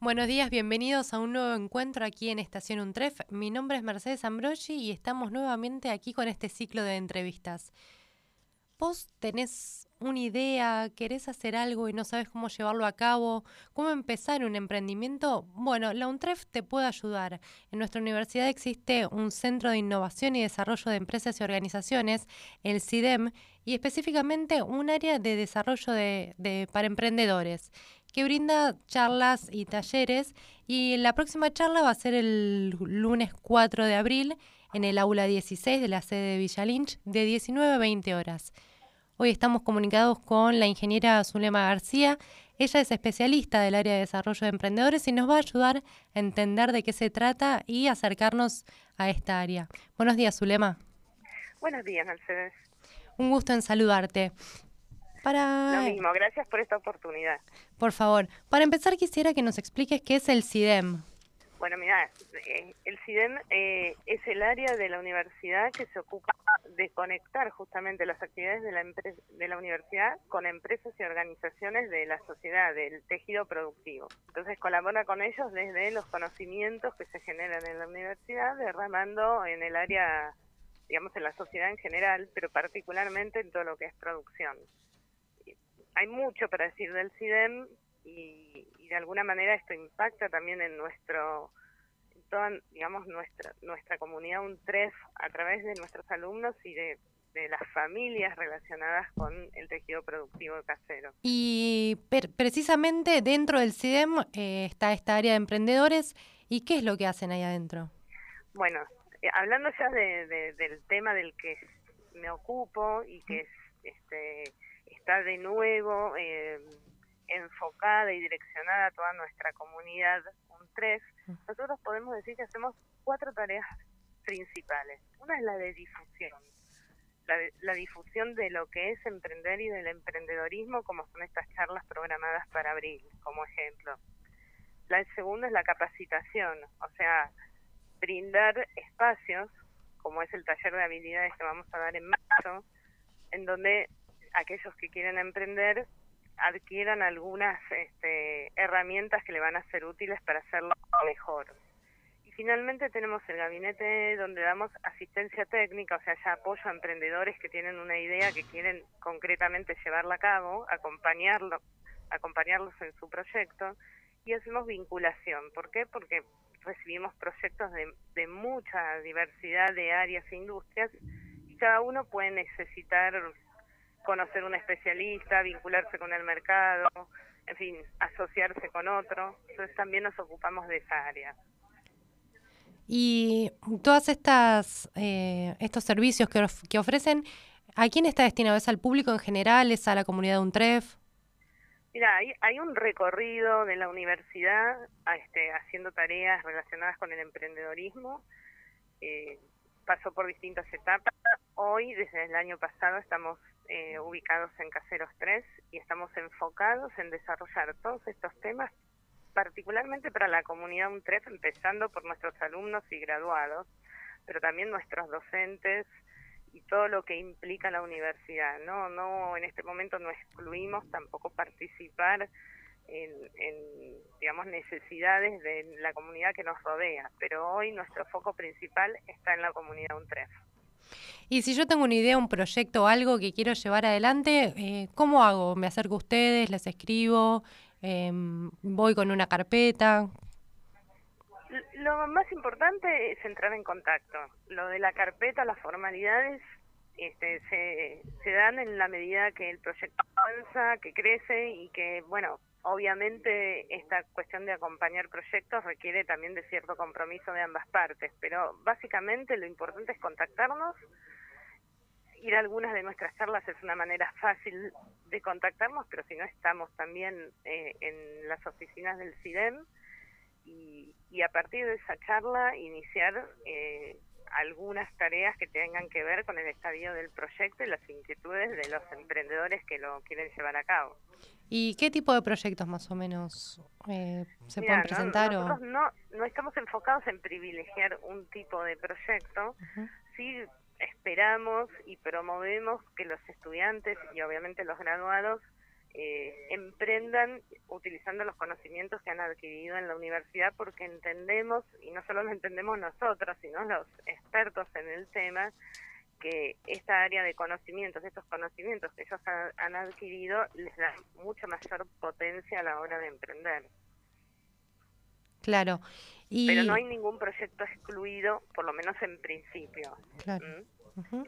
Buenos días, bienvenidos a un nuevo encuentro aquí en Estación Untref. Mi nombre es Mercedes Ambrogi y estamos nuevamente aquí con este ciclo de entrevistas. ¿Vos tenés una idea, querés hacer algo y no sabes cómo llevarlo a cabo? ¿Cómo empezar un emprendimiento? Bueno, la UNTREF te puede ayudar. En nuestra universidad existe un Centro de Innovación y Desarrollo de Empresas y Organizaciones, el CIDEM, y específicamente un área de desarrollo de, para emprendedores que brinda charlas y talleres y la próxima charla va a ser el lunes 4 de abril en el aula 16 de la sede de Villa Lynch de 19 a 20 horas. Hoy estamos comunicados con la ingeniera Zulema García. Ella es especialista del área de desarrollo de emprendedores y nos va a ayudar a entender de qué se trata y acercarnos a esta área. Buenos días, Zulema. Buenos días, Mercedes. Un gusto en saludarte. Lo mismo, gracias por esta oportunidad. Por favor, para empezar quisiera que nos expliques qué es el CIDEM. Bueno, mira, eh, el CIDEM eh, es el área de la universidad que se ocupa de conectar justamente las actividades de la, de la universidad con empresas y organizaciones de la sociedad, del tejido productivo. Entonces colabora con ellos desde los conocimientos que se generan en la universidad, derramando en el área, digamos, en la sociedad en general, pero particularmente en todo lo que es producción hay mucho para decir del CIDEM y, de alguna manera esto impacta también en nuestro toda, digamos, nuestra, nuestra comunidad UNTREF a través de nuestros alumnos y de, las familias relacionadas con el tejido productivo casero. Y precisamente dentro del CIDEM eh, está esta área de emprendedores. ¿Y qué es lo que hacen ahí adentro? Bueno, eh, hablando ya del tema del que me ocupo y que es este, está de nuevo eh, enfocada y direccionada a toda nuestra comunidad, un tres, nosotros podemos decir que hacemos cuatro tareas principales. Una es la de difusión, la, difusión de lo que es emprender y del emprendedorismo, como son estas charlas programadas para abril, como ejemplo. La segunda es la capacitación, o sea, brindar espacios, como es el taller de habilidades que vamos a dar en marzo, en donde aquellos que quieren emprender adquieran algunas este, herramientas que le van a ser útiles para hacerlo mejor. Y finalmente tenemos el gabinete donde damos asistencia técnica, o sea, ya apoyo a emprendedores que tienen una idea que quieren concretamente llevarla a cabo, acompañarlo, acompañarlos en su proyecto y hacemos vinculación. ¿Por qué? Porque recibimos proyectos de, de mucha diversidad de áreas e industrias y cada uno puede necesitar conocer un especialista, vincularse con el mercado, en fin, asociarse con otro. Entonces también nos ocupamos de esa área. Y todas estas eh, estos servicios que, que, ofrecen, ¿a quién está destinado? ¿Es al público en general? ¿Es a la comunidad de UNTREF? Mira, hay, hay un recorrido de la universidad este, haciendo tareas relacionadas con el emprendedorismo. Eh, pasó por distintas etapas. Hoy, desde el año pasado, estamos eh, ubicados en Caseros 3 y estamos enfocados en desarrollar todos estos temas, particularmente para la comunidad UNTREF, empezando por nuestros alumnos y graduados, pero también nuestros docentes y todo lo que implica la universidad. No, no, en este momento no excluimos tampoco participar en, en, digamos, necesidades de la comunidad que nos rodea, pero hoy nuestro foco principal está en la comunidad UNTREF. Y si yo tengo una idea, un proyecto algo que quiero llevar adelante, eh, ¿cómo hago? ¿Me acerco a ustedes? ¿Les escribo? Em, ¿Voy con una carpeta? Lo más importante es entrar en contacto. Lo de la carpeta, las formalidades, este, se dan en la medida que el proyecto avanza, que crece y que, bueno, Obviamente esta cuestión de acompañar proyectos requiere también de cierto compromiso de ambas partes, pero básicamente lo importante es contactarnos. Ir a algunas de nuestras charlas es una manera fácil de contactarnos, pero si no estamos también eh, en las oficinas del CIDEM y, a partir de esa charla iniciar eh, algunas tareas que tengan que ver con el estadio del proyecto y las inquietudes de los emprendedores que lo quieren llevar a cabo. ¿Y qué tipo de proyectos más o menos eh, se pueden presentar? No, nosotros no, no estamos enfocados en privilegiar un tipo de proyecto, sí esperamos y promovemos que los estudiantes y obviamente los graduados eh, emprendan utilizando los conocimientos que han adquirido en la universidad porque entendemos, y no solo lo entendemos nosotros, sino los expertos en el tema, que esta área de conocimientos, estos conocimientos que ellos han adquirido, les da mucha mayor potencia a la hora de emprender. Claro. Pero no hay ningún proyecto excluido, por lo menos en principio. Claro. ¿Mm?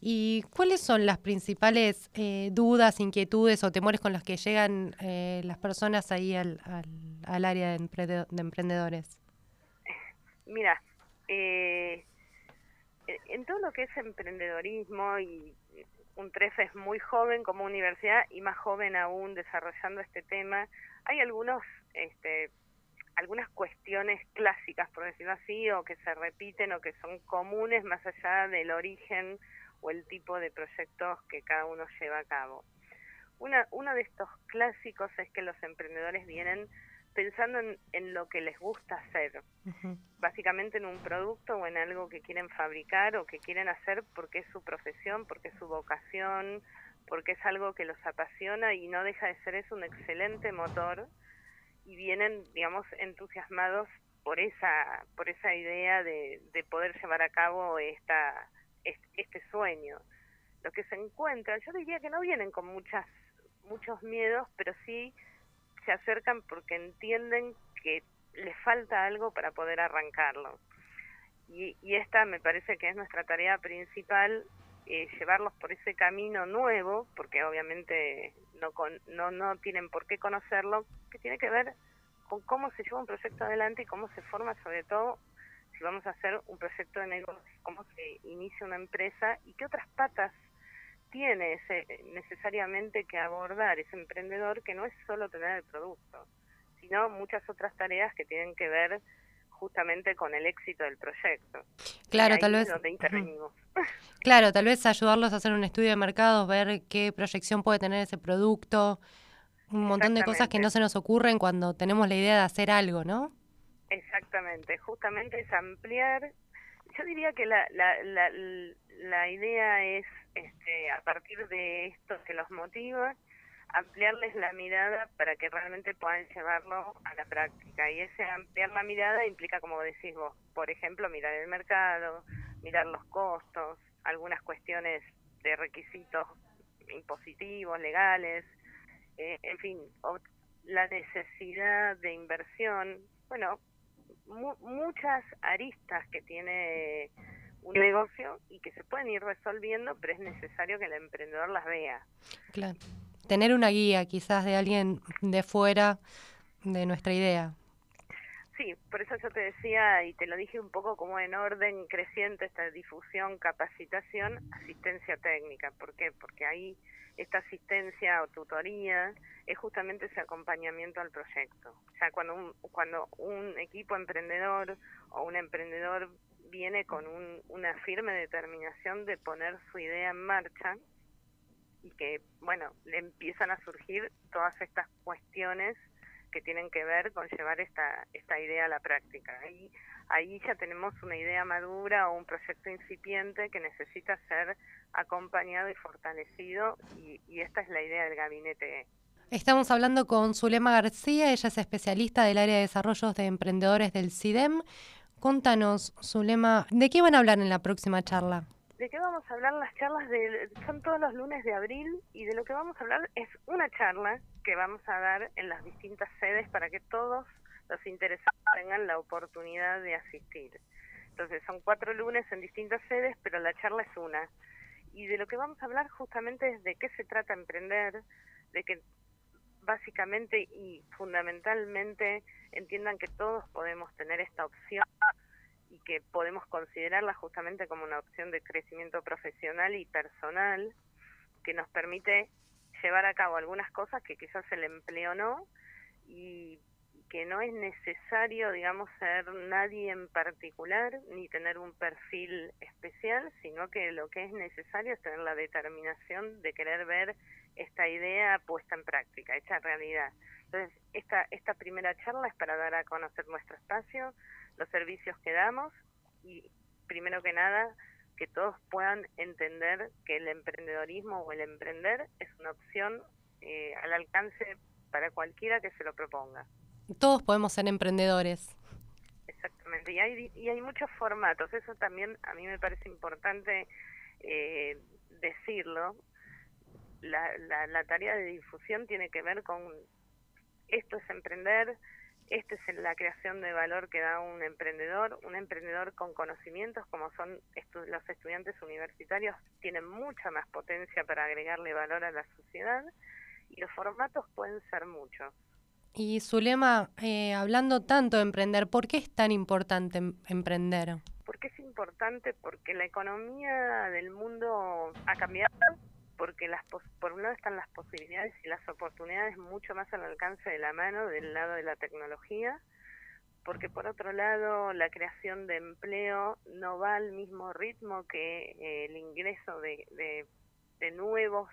¿Y cuáles son las principales eh, dudas, inquietudes o temores con los que llegan eh, las personas ahí al, al, área de, emprendedores? Mira, eh, en todo lo que es emprendedorismo y un TREF es muy joven como universidad y más joven aún desarrollando este tema, hay algunos este, algunas cuestiones clásicas, por decirlo así, o que se repiten o que son comunes más allá del origen o el tipo de proyectos que cada uno lleva a cabo. Una, uno de estos clásicos es que los emprendedores vienen pensando en, lo que les gusta hacer, básicamente en un producto o en algo que quieren fabricar o que quieren hacer porque es su profesión, porque es su vocación, porque es algo que los apasiona y no deja de ser eso un excelente motor y vienen, digamos, entusiasmados por esa, por esa idea de, de poder llevar a cabo esta, este sueño. Lo que se encuentra, yo diría que no vienen con muchas, muchos miedos, pero sí se acercan porque entienden que les falta algo para poder arrancarlo. Y, y esta me parece que es nuestra tarea principal, eh, llevarlos por ese camino nuevo, porque obviamente no, con, no, no tienen por qué conocerlo, que tiene que ver con cómo se lleva un proyecto adelante y cómo se forma sobre todo si vamos a hacer un proyecto de negocio, cómo se inicia una empresa y qué otras patas tiene ese, necesariamente que abordar ese emprendedor que no es solo tener el producto, sino muchas otras tareas que tienen que ver justamente con el éxito del proyecto. Claro, tal vez. Claro, tal vez ayudarlos a hacer un estudio de mercados, ver qué proyección puede tener ese producto, un montón de cosas que no se nos ocurren cuando tenemos la idea de hacer algo, ¿no? Exactamente, justamente es ampliar. Yo diría que la, la, la, la idea es, este, a partir de esto que los motiva, ampliarles la mirada para que realmente puedan llevarlo a la práctica. Y ese ampliar la mirada implica, como decís vos, por ejemplo, mirar el mercado, mirar los costos, algunas cuestiones de requisitos impositivos, legales, eh, en fin, la necesidad de inversión, bueno, muchas aristas que tiene un negocio y que se pueden ir resolviendo, pero es necesario que el emprendedor las vea. Claro. Tener una guía quizás de alguien de fuera de nuestra idea. Sí, por eso yo te decía y te lo dije un poco como en orden creciente esta difusión, capacitación, asistencia técnica. ¿Por qué? Porque ahí esta asistencia o tutoría es justamente ese acompañamiento al proyecto. O sea, cuando un, cuando un equipo emprendedor o un emprendedor viene con un, una firme determinación de poner su idea en marcha y que, bueno, le empiezan a surgir todas estas cuestiones que tienen que ver con llevar esta, esta idea a la práctica. Ahí, ahí ya tenemos una idea madura o un proyecto incipiente que necesita ser acompañado y fortalecido y, y esta es la idea del gabinete. Estamos hablando con Zulema García, ella es especialista del área de desarrollos de emprendedores del CIDEM. Contanos, Zulema, ¿de qué van a hablar en la próxima charla? ¿De qué vamos a hablar? Las charlas de, son todos los lunes de abril y de lo que vamos a hablar es una charla que vamos a dar en las distintas sedes para que todos los interesados tengan la oportunidad de asistir. Entonces son cuatro lunes en distintas sedes, pero la charla es una. Y de lo que vamos a hablar justamente es de qué se trata emprender, de que básicamente y fundamentalmente entiendan que todos podemos tener esta opción y que podemos considerarla justamente como una opción de crecimiento profesional y personal que nos permite llevar a cabo algunas cosas que quizás el empleo no y que no es necesario, digamos, ser nadie en particular ni tener un perfil especial, sino que lo que es necesario es tener la determinación de querer ver esta idea puesta en práctica, hecha realidad. Entonces, esta, esta primera charla es para dar a conocer nuestro espacio, los servicios que damos y, primero que nada, que todos puedan entender que el emprendedorismo o el emprender es una opción eh, al alcance para cualquiera que se lo proponga. Todos podemos ser emprendedores. Exactamente, y hay, y hay muchos formatos, eso también a mí me parece importante eh, decirlo. La, la, la tarea de difusión tiene que ver con esto es emprender, esta es la creación de valor que da un emprendedor. Un emprendedor con conocimientos, como son los estudiantes universitarios, tienen mucha más potencia para agregarle valor a la sociedad y los formatos pueden ser muchos. Y Zulema, eh, hablando tanto de emprender, ¿por qué es tan importante em-, emprender? Porque es importante porque la economía del mundo ha cambiado porque las por un lado están las posibilidades y las oportunidades mucho más al alcance de la mano del lado de la tecnología, porque por otro lado la creación de empleo no va al mismo ritmo que eh, el ingreso de, de, de nuevos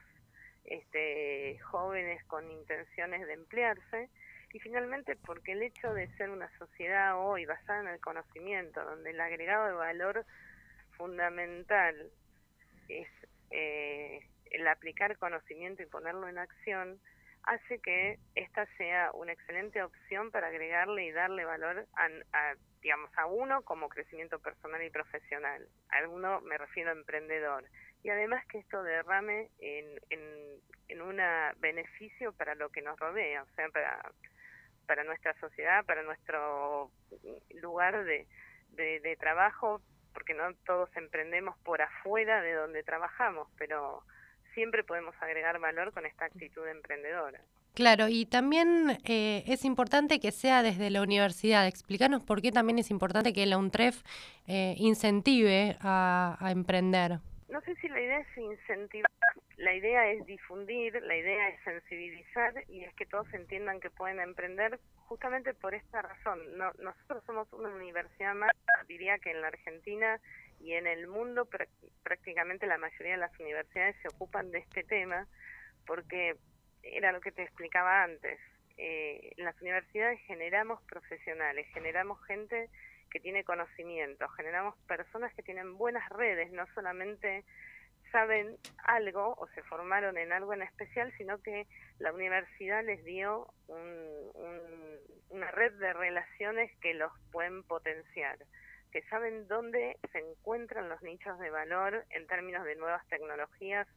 este, jóvenes con intenciones de emplearse. Y finalmente porque el hecho de ser una sociedad hoy basada en el conocimiento, donde el agregado de valor fundamental es eh, el aplicar conocimiento y ponerlo en acción hace que esta sea una excelente opción para agregarle y darle valor a, digamos a uno como crecimiento personal y profesional. A uno me refiero a emprendedor. Y además que esto derrame en, en, en un beneficio para lo que nos rodea o sea para para nuestra sociedad para nuestro lugar de, de, de trabajo porque no todos emprendemos por afuera de donde trabajamos pero siempre podemos agregar valor con esta actitud emprendedora. Claro, y también eh, es importante que sea desde la universidad. Explícanos por qué también es importante que la UNTREF eh, incentive a, emprender. No sé si la idea es incentivar, la idea es difundir, la idea es sensibilizar y es que todos entiendan que pueden emprender justamente por esta razón. No, nosotros somos una universidad más, diría que en la Argentina y en el mundo prácticamente la mayoría de las universidades se ocupan de este tema porque era lo que te explicaba antes. Eh, en las universidades generamos profesionales, generamos gente que tiene conocimiento, generamos personas que tienen buenas redes, no solamente saben algo o se formaron en algo en especial, sino que la universidad les dio una red de relaciones que los pueden potenciar que saben dónde se encuentran los nichos de valor en términos de nuevas tecnologías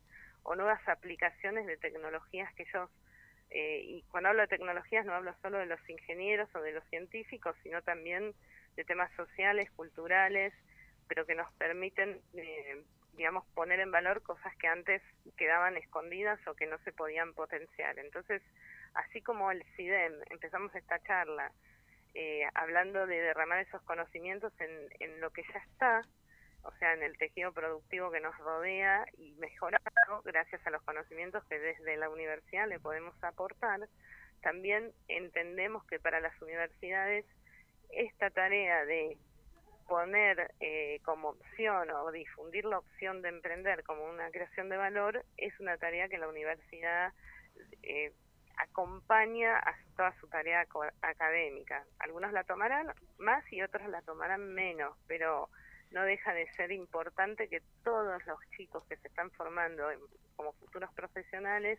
o nuevas aplicaciones de tecnologías que ellos, eh, y cuando hablo de tecnologías no hablo solo de los ingenieros o de los científicos, sino también de temas sociales, culturales, pero que nos permiten, eh, digamos, poner en valor cosas que antes quedaban escondidas o que no se podían potenciar. Entonces, así como el CIDEM, empezamos esta charla, eh, hablando de derramar esos conocimientos en, en lo que ya está, o sea, en el tejido productivo que nos rodea y mejorarlo gracias a los conocimientos que desde la universidad le podemos aportar, también entendemos que para las universidades esta tarea de poner eh, como opción o difundir la opción de emprender como una creación de valor es una tarea que la universidad eh, acompaña a toda su tarea académica. Algunos la tomarán más y otros la tomarán menos, pero no deja de ser importante que todos los chicos que se están formando como futuros profesionales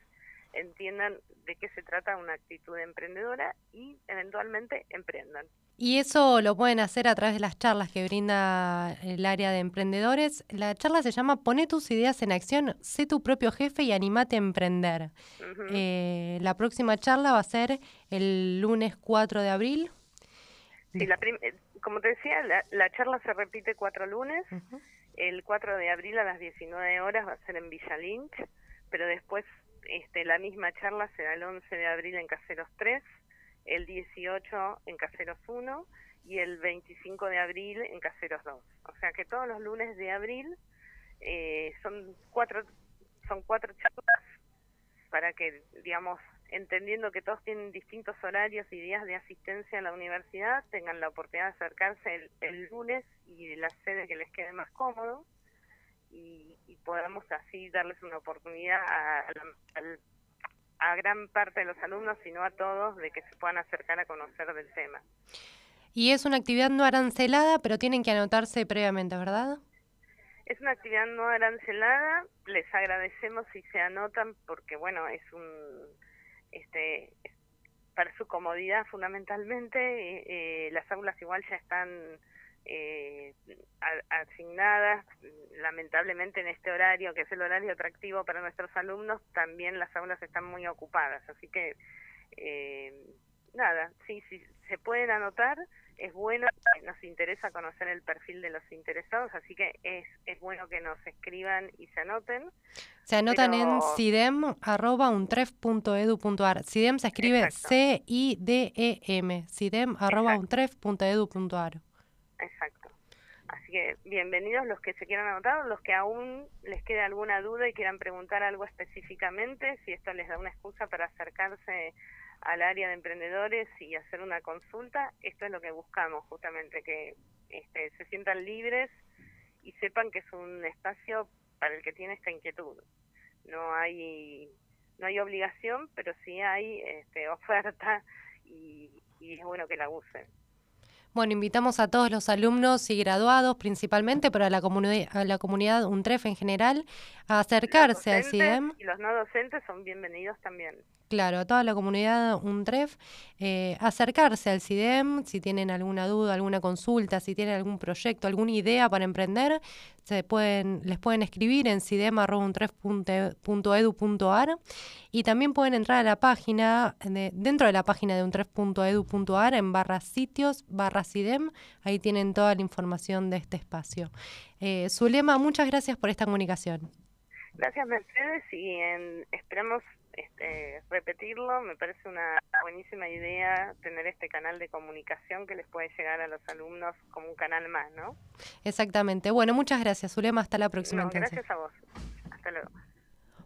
entiendan de qué se trata una actitud emprendedora y eventualmente emprendan. Y eso lo pueden hacer a través de las charlas que brinda el área de emprendedores. La charla se llama Pone tus ideas en acción, sé tu propio jefe y animate a emprender. Eh, la próxima charla va a ser el lunes 4 de abril. Sí, eh, como te decía, la, charla se repite cuatro lunes. El 4 de abril a las 19 horas va a ser en Villa Lynch, pero después este, la misma charla será el 11 de abril en Caseros 3 el 18 en Caseros 1 y el 25 de abril en Caseros 2. O sea que todos los lunes de abril eh, son cuatro son cuatro charlas para que, digamos, entendiendo que todos tienen distintos horarios y días de asistencia a la universidad, tengan la oportunidad de acercarse el, lunes y la sede que les quede más cómodo y, podamos así darles una oportunidad al a gran parte de los alumnos, sino a todos, de que se puedan acercar a conocer del tema. Y es una actividad no arancelada, pero tienen que anotarse previamente, ¿verdad? Es una actividad no arancelada, les agradecemos si se anotan porque bueno, es un este para su comodidad fundamentalmente, eh, eh, las aulas igual ya están eh, asignadas, lamentablemente en este horario, que es el horario atractivo para nuestros alumnos, también las aulas están muy ocupadas, así que eh, nada, sí, sí, se pueden anotar, es bueno, nos interesa conocer el perfil de los interesados, así que es, es bueno que nos escriban y se anoten. Se anotan en cidem.untref.edu.ar. Cidem se escribe C-I-D-E-M, cidem.untref.edu.ar. Exacto. Así que bienvenidos los que se quieran anotar, los que aún les quede alguna duda y quieran preguntar algo específicamente, si esto les da una excusa para acercarse al área de emprendedores y hacer una consulta, esto es lo que buscamos justamente, que este, se sientan libres y sepan que es un espacio para el que tiene esta inquietud. No hay no hay obligación, pero sí hay este, oferta y, y es bueno que la usen. Bueno, invitamos a todos los alumnos y graduados principalmente, pero a la, a la comunidad UNTREF en general, a acercarse al CIDEM. Y los no docentes son bienvenidos también claro, a toda la comunidad UNTREF, eh, acercarse al CIDEM si tienen alguna duda, alguna consulta, si tienen algún proyecto, alguna idea para emprender, se pueden, les pueden escribir en cidem.untref.edu.ar y también pueden entrar a la página, dentro de la página de untref.edu.ar en barra sitios, barra CIDEM, ahí tienen toda la información de este espacio. Eh, Zulema, muchas gracias por esta comunicación. Gracias Mercedes y esperamos este, repetirlo. Me parece una buenísima idea tener este canal de comunicación que les puede llegar a los alumnos como un canal más, ¿no? Exactamente. Bueno, muchas gracias, Zulema. Hasta la próxima. gracias a vos. Hasta luego.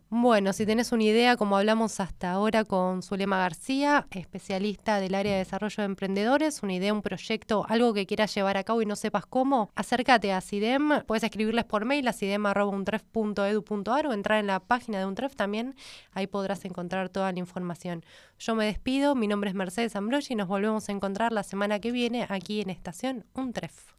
Bueno, si tenés una idea, como hablamos hasta ahora con Zulema García, especialista del área de desarrollo de emprendedores, una idea, un proyecto, algo que quieras llevar a cabo y no sepas cómo, acércate a CIDEM, puedes escribirles por mail a cidem.untref.edu.ar o entrar en la página de Untref también, ahí podrás encontrar toda la información. Yo me despido, mi nombre es Mercedes Ambrosi y nos volvemos a encontrar la semana que viene aquí en Estación Untref.